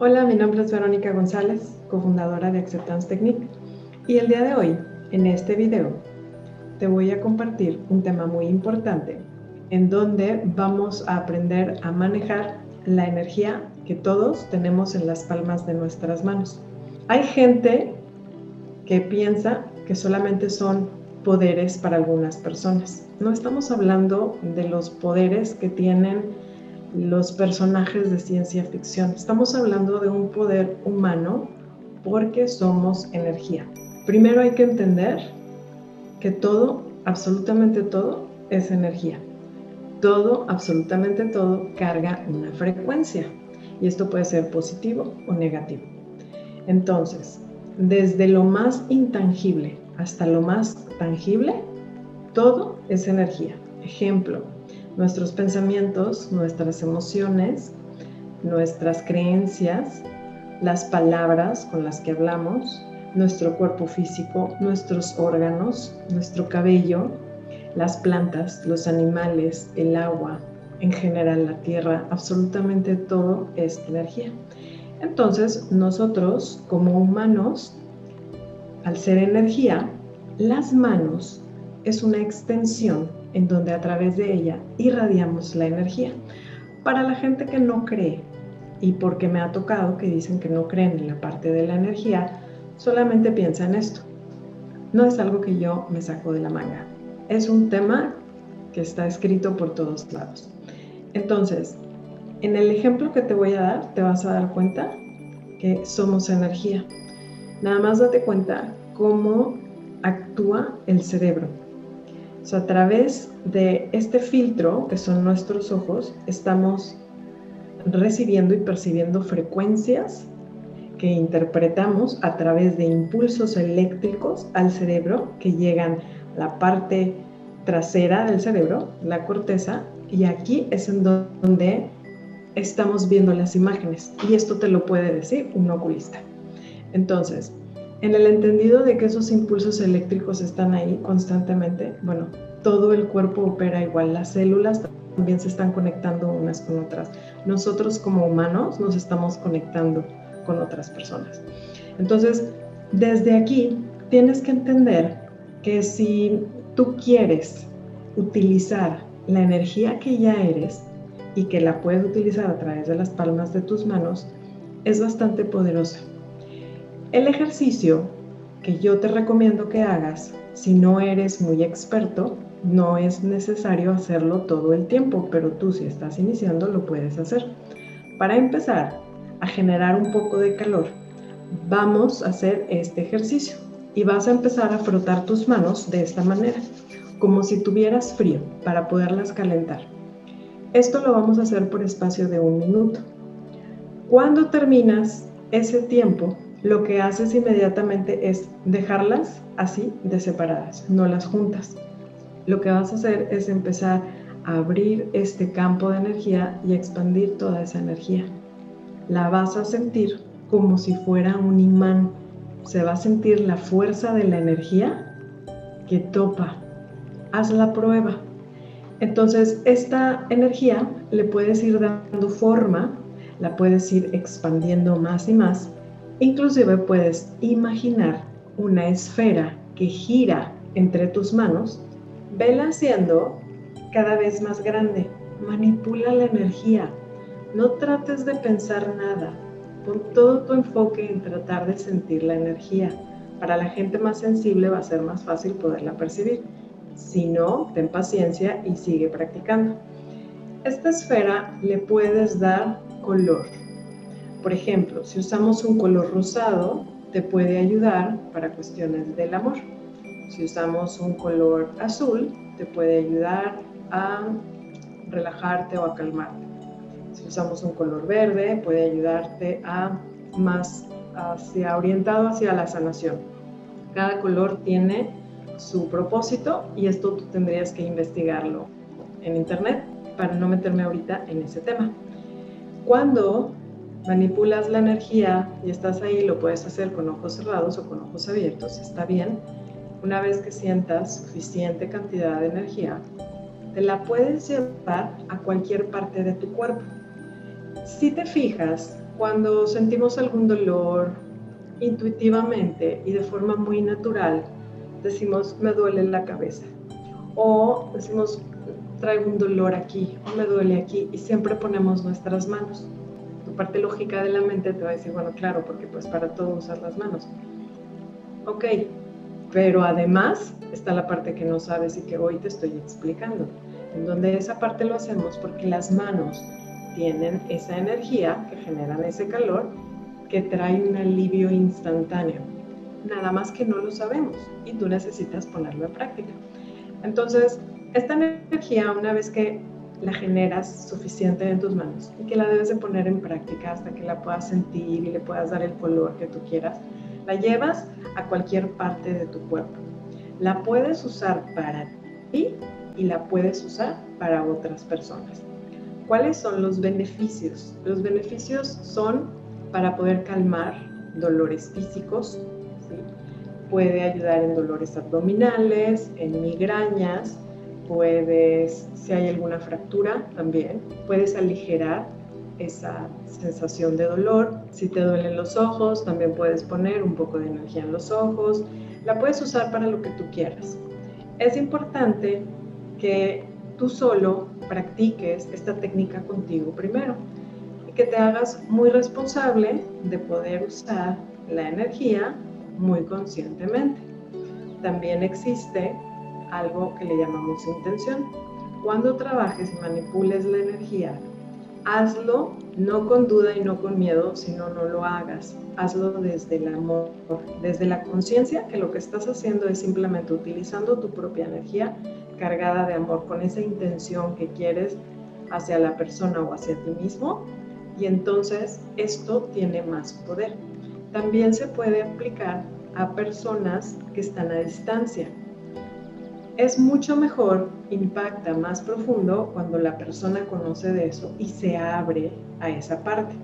Hola, mi nombre es Verónica González, cofundadora de Acceptance Technique, y el día de hoy, en este video, te voy a compartir un tema muy importante en donde vamos a aprender a manejar la energía que todos tenemos en las palmas de nuestras manos. Hay gente que piensa que solamente son poderes para algunas personas. No estamos hablando de los poderes que tienen los personajes de ciencia ficción. Estamos hablando de un poder humano porque somos energía. Primero hay que entender que todo, absolutamente todo, es energía. Todo, absolutamente todo, carga una frecuencia. Y esto puede ser positivo o negativo. Entonces, desde lo más intangible hasta lo más tangible, todo es energía. Ejemplo, nuestros pensamientos, nuestras emociones, nuestras creencias, las palabras con las que hablamos, nuestro cuerpo físico, nuestros órganos, nuestro cabello, las plantas, los animales, el agua, en general la tierra, absolutamente todo es energía. Entonces, nosotros como humanos, al ser energía, las manos es una extensión en donde a través de ella irradiamos la energía. Para la gente que no cree, y porque me ha tocado que dicen que no creen en la parte de la energía, solamente piensa en esto. No es algo que yo me saco de la manga. Es un tema que está escrito por todos lados. Entonces, en el ejemplo que te voy a dar, te vas a dar cuenta que somos energía. Nada más date cuenta cómo actúa el cerebro. a través de este filtro, que son nuestros ojos, estamos recibiendo y percibiendo frecuencias que interpretamos a través de impulsos eléctricos al cerebro que llegan a la parte trasera del cerebro, la corteza, y aquí es en donde estamos viendo las imágenes. Y esto te lo puede decir un oculista. Entonces, en el entendido de que esos impulsos eléctricos están ahí constantemente, bueno, todo el cuerpo opera igual, las células también se están conectando unas con otras. Nosotros como humanos nos estamos conectando con otras personas. Entonces, desde aquí tienes que entender que si tú quieres utilizar la energía que ya eres y que la puedes utilizar a través de las palmas de tus manos, es bastante poderosa. El ejercicio que yo te recomiendo que hagas, si no eres muy experto, no es necesario hacerlo todo el tiempo, pero tú si estás iniciando lo puedes hacer. Para empezar a generar un poco de calor, vamos a hacer este ejercicio y vas a empezar a frotar tus manos de esta manera, como si tuvieras frío, para poderlas calentar. Esto lo vamos a hacer por espacio de un minuto. Cuando terminas ese tiempo, lo que haces inmediatamente es dejarlas así de separadas, no las juntas. Lo que vas a hacer es empezar a abrir este campo de energía y expandir toda esa energía. La vas a sentir como si fuera un imán. Se va a sentir la fuerza de la energía que topa. Haz la prueba. Entonces, esta energía le puedes ir dando forma, la puedes ir expandiendo más y más Inclusive puedes imaginar una esfera que gira entre tus manos, vela siendo cada vez más grande. Manipula la energía. No trates de pensar nada. Pon todo tu enfoque en tratar de sentir la energía. Para la gente más sensible va a ser más fácil poderla percibir. Si no, ten paciencia y sigue practicando. Esta esfera le puedes dar color por ejemplo, si usamos un color rosado, te puede ayudar para cuestiones del amor. Si usamos un color azul, te puede ayudar a relajarte o a calmarte. Si usamos un color verde, puede ayudarte a más hacia, orientado hacia la sanación. Cada color tiene su propósito y esto tú tendrías que investigarlo en internet para no meterme ahorita en ese tema. Cuando manipulas la energía y estás ahí, lo puedes hacer con ojos cerrados o con ojos abiertos, está bien. una vez que sientas suficiente cantidad de energía, te la puedes llevar a cualquier parte de tu cuerpo. Si te fijas, cuando sentimos algún dolor, intuitivamente y de forma muy natural, decimos, me duele la cabeza. O decimos, traigo un dolor aquí o me duele aquí y siempre ponemos nuestras manos. Parte lógica de la mente te va a decir, bueno, claro, porque pues para todo usar las manos. Ok, pero además está la parte que no sabes y que hoy te estoy explicando, en donde esa parte lo hacemos porque las manos tienen esa energía que generan ese calor que trae un alivio instantáneo. Nada más que no lo sabemos y tú necesitas ponerlo en práctica. Entonces, esta energía, una vez que la generas suficiente en tus manos y que la debes de poner en práctica hasta que la puedas sentir y le puedas dar el color que tú quieras, la llevas a cualquier parte de tu cuerpo. La puedes usar para ti y la puedes usar para otras personas. ¿Cuáles son los beneficios? Los beneficios son para poder calmar dolores físicos, puede ayudar en dolores abdominales, en migrañas, puedes, si hay alguna fractura también, puedes aligerar esa sensación de dolor. Si te duelen los ojos, también puedes poner un poco de energía en los ojos. La puedes usar para lo que tú quieras. Es importante que tú solo practiques esta técnica contigo primero y que te hagas muy responsable de poder usar la energía muy conscientemente. También existe algo que le llamamos intención. Cuando trabajes y manipules la energía, hazlo no con duda y no con miedo, sino no lo hagas. Hazlo desde el amor, desde la conciencia que lo que estás haciendo es simplemente utilizando tu propia energía cargada de amor con esa intención que quieres hacia la persona o hacia ti mismo y entonces esto tiene más poder. También se puede aplicar a personas que están a distancia es mucho mejor, impacta más profundo cuando la persona conoce de eso y se abre a esa parte.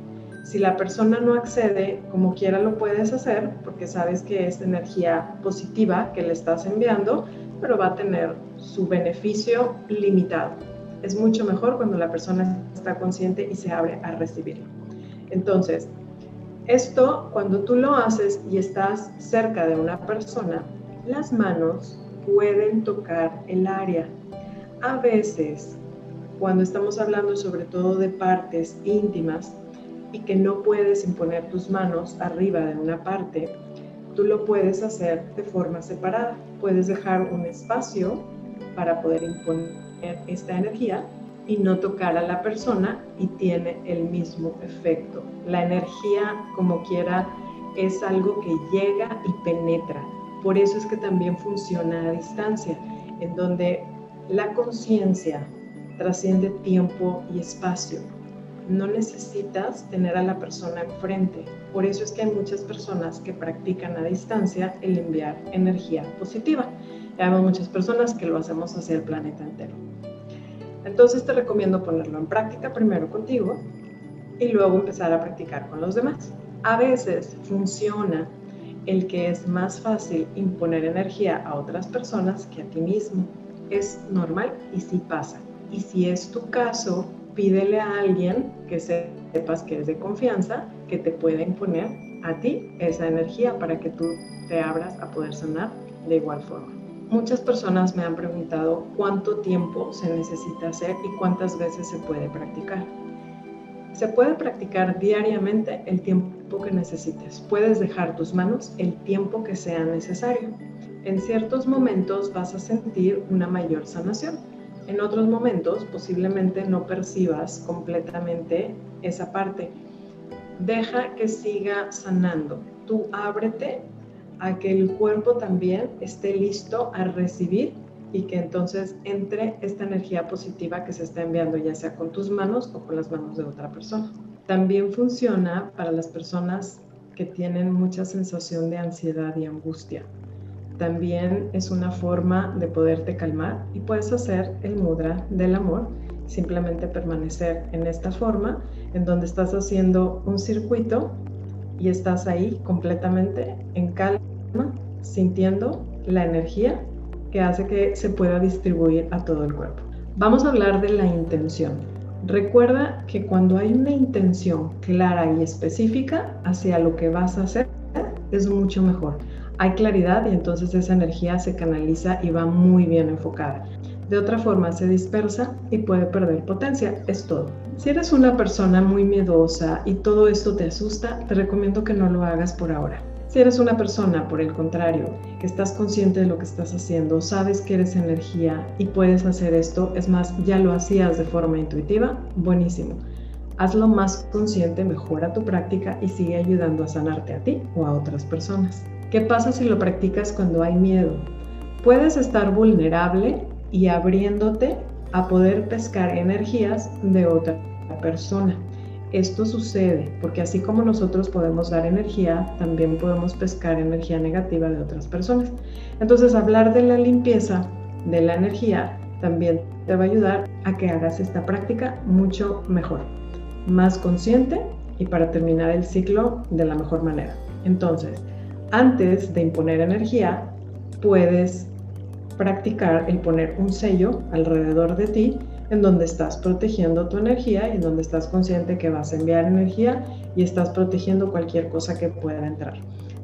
Si la persona no accede, como quiera lo puedes hacer porque sabes que es energía positiva que le estás enviando, pero va a tener su beneficio limitado. Es mucho mejor cuando la persona está consciente y se abre a recibirlo. Entonces, esto cuando tú lo haces y estás cerca de una persona, las manos pueden tocar el área. A veces, cuando estamos hablando sobre todo de partes íntimas y que no puedes imponer tus manos arriba de una parte, tú lo puedes hacer de forma separada. Puedes dejar un espacio para poder imponer esta energía y no tocar a la persona y tiene el mismo efecto. La energía, como quiera, es algo que llega y penetra por eso es que también funciona a distancia, en donde la conciencia trasciende tiempo y espacio. No necesitas tener a la persona enfrente. Por eso es que hay muchas personas que practican a distancia el enviar energía positiva. Hay muchas personas que lo hacemos hacia el planeta entero. Entonces te recomiendo ponerlo en práctica primero contigo y luego empezar a practicar con los demás. A veces funciona el que es más fácil imponer energía a otras personas que a ti mismo. Es normal y sí pasa. Y si es tu caso, pídele a alguien que sepas que es de confianza, que te pueda imponer a ti esa energía para que tú te abras a poder sanar de igual forma. Muchas personas me han preguntado cuánto tiempo se necesita hacer y cuántas veces se puede practicar. Se puede practicar diariamente el tiempo que necesites. Puedes dejar tus manos el tiempo que sea necesario. En ciertos momentos vas a sentir una mayor sanación. En otros momentos posiblemente no percibas completamente esa parte. Deja que siga sanando. Tú ábrete a que el cuerpo también esté listo a recibir y que entonces entre esta energía positiva que se está enviando ya sea con tus manos o con las manos de otra persona. También funciona para las personas que tienen mucha sensación de ansiedad y angustia. También es una forma de poderte calmar y puedes hacer el mudra del amor, simplemente permanecer en esta forma en donde estás haciendo un circuito y estás ahí completamente en calma, sintiendo la energía que hace que se pueda distribuir a todo el cuerpo. Vamos a hablar de la intención. Recuerda que cuando hay una intención clara y específica hacia lo que vas a hacer, es mucho mejor. Hay claridad y entonces esa energía se canaliza y va muy bien enfocada. De otra forma se dispersa y puede perder potencia. Es todo. Si eres una persona muy miedosa y todo esto te asusta, te recomiendo que no lo hagas por ahora. Si eres una persona, por el contrario, que estás consciente de lo que estás haciendo, sabes que eres energía y puedes hacer esto, es más, ya lo hacías de forma intuitiva, buenísimo. Hazlo más consciente, mejora tu práctica y sigue ayudando a sanarte a ti o a otras personas. ¿Qué pasa si lo practicas cuando hay miedo? Puedes estar vulnerable y abriéndote a poder pescar energías de otra persona. Esto sucede porque así como nosotros podemos dar energía, también podemos pescar energía negativa de otras personas. Entonces, hablar de la limpieza de la energía también te va a ayudar a que hagas esta práctica mucho mejor, más consciente y para terminar el ciclo de la mejor manera. Entonces, antes de imponer energía, puedes practicar el poner un sello alrededor de ti en donde estás protegiendo tu energía y en donde estás consciente que vas a enviar energía y estás protegiendo cualquier cosa que pueda entrar.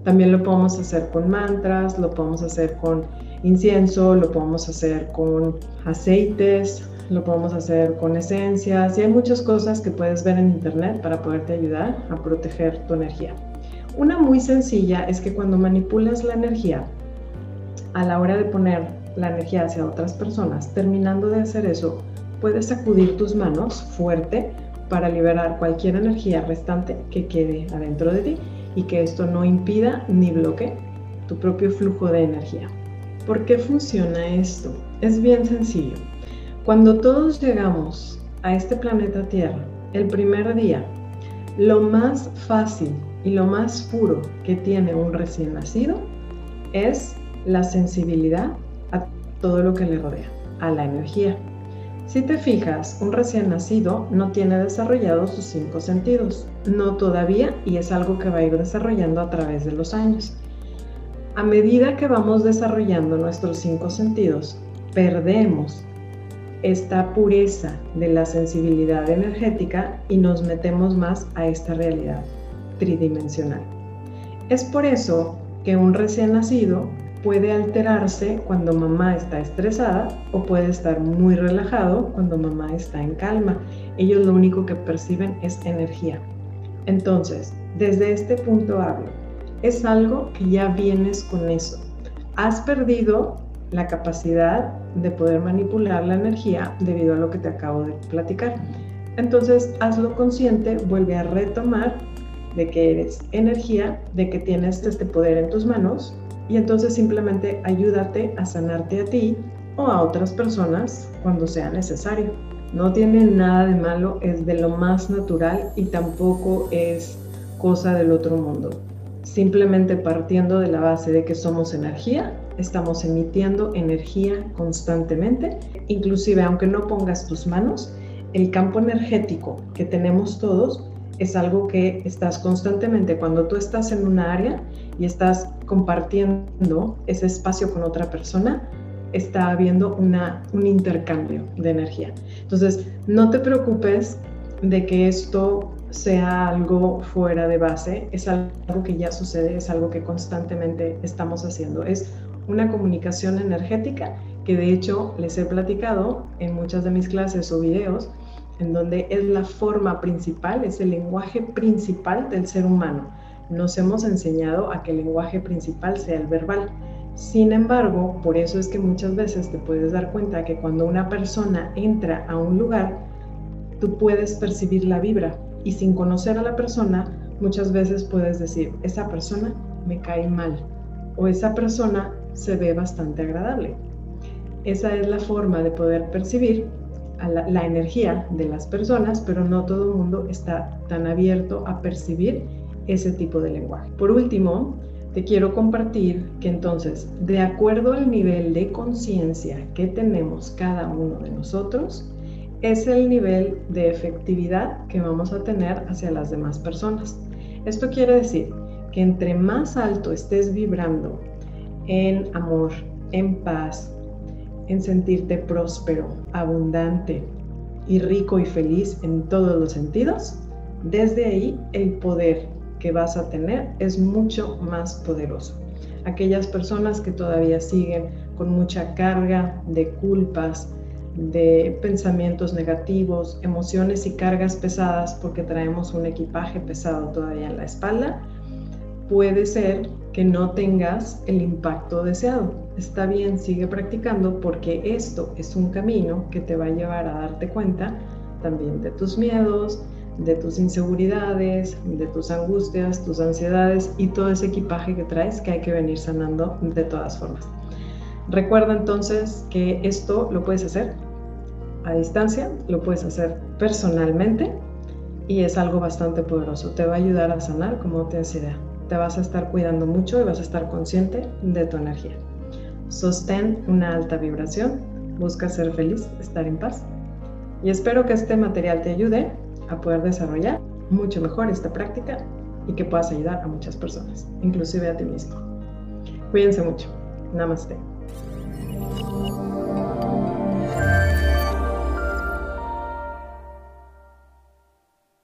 También lo podemos hacer con mantras, lo podemos hacer con incienso, lo podemos hacer con aceites, lo podemos hacer con esencias y hay muchas cosas que puedes ver en internet para poderte ayudar a proteger tu energía. Una muy sencilla es que cuando manipulas la energía, a la hora de poner la energía hacia otras personas, terminando de hacer eso, puedes sacudir tus manos fuerte para liberar cualquier energía restante que quede adentro de ti y que esto no impida ni bloquee tu propio flujo de energía. ¿Por qué funciona esto? Es bien sencillo. Cuando todos llegamos a este planeta Tierra, el primer día, lo más fácil y lo más puro que tiene un recién nacido es la sensibilidad a todo lo que le rodea, a la energía, si te fijas, un recién nacido no tiene desarrollados sus cinco sentidos, no todavía, y es algo que va a ir desarrollando a través de los años. A medida que vamos desarrollando nuestros cinco sentidos, perdemos esta pureza de la sensibilidad energética y nos metemos más a esta realidad tridimensional. Es por eso que un recién nacido puede alterarse cuando mamá está estresada o puede estar muy relajado cuando mamá está en calma. Ellos lo único que perciben es energía. Entonces, desde este punto hablo. Es algo que ya vienes con eso. Has perdido la capacidad de poder manipular la energía debido a lo que te acabo de platicar. Entonces, hazlo consciente, vuelve a retomar de que eres energía, de que tienes este poder en tus manos y entonces simplemente ayúdate a sanarte a ti o a otras personas cuando sea necesario. No tiene nada de malo, es de lo más natural y tampoco es cosa del otro mundo. Simplemente partiendo de la base de que somos energía, estamos emitiendo energía constantemente, inclusive aunque no pongas tus manos, el campo energético que tenemos todos es algo que estás constantemente, cuando tú estás en una área y estás compartiendo ese espacio con otra persona, está habiendo una, un intercambio de energía. Entonces, no te preocupes de que esto sea algo fuera de base, es algo que ya sucede, es algo que constantemente estamos haciendo. Es una comunicación energética que de hecho les he platicado en muchas de mis clases o videos en donde es la forma principal, es el lenguaje principal del ser humano. Nos hemos enseñado a que el lenguaje principal sea el verbal. Sin embargo, por eso es que muchas veces te puedes dar cuenta que cuando una persona entra a un lugar, tú puedes percibir la vibra y sin conocer a la persona, muchas veces puedes decir, esa persona me cae mal o esa persona se ve bastante agradable. Esa es la forma de poder percibir la, energía de las personas, pero no todo el mundo está tan abierto a percibir ese tipo de lenguaje. Por último, te quiero compartir que entonces, de acuerdo al nivel de conciencia que tenemos cada uno de nosotros, es el nivel de efectividad que vamos a tener hacia las demás personas. Esto quiere decir que entre más alto estés vibrando en amor, en paz, en sentirte próspero, abundante y rico y feliz en todos los sentidos, desde ahí el poder que vas a tener es mucho más poderoso. Aquellas personas que todavía siguen con mucha carga de culpas, de pensamientos negativos, emociones y cargas pesadas porque traemos un equipaje pesado todavía en la espalda, puede ser que no tengas el impacto deseado. Está bien, sigue practicando porque esto es un camino que te va a llevar a darte cuenta también de tus miedos, de tus inseguridades, de tus angustias, tus ansiedades y todo ese equipaje que traes que hay que venir sanando de todas formas. Recuerda entonces que esto lo puedes hacer a distancia, lo puedes hacer personalmente y es algo bastante poderoso. Te va a ayudar a sanar como no tienes idea. Te vas a estar cuidando mucho y vas a estar consciente de tu energía. Sostén una alta vibración, busca ser feliz, estar en paz. Y espero que este material te ayude a poder desarrollar mucho mejor esta práctica y que puedas ayudar a muchas personas, inclusive a ti mismo. Cuídense mucho. Namaste.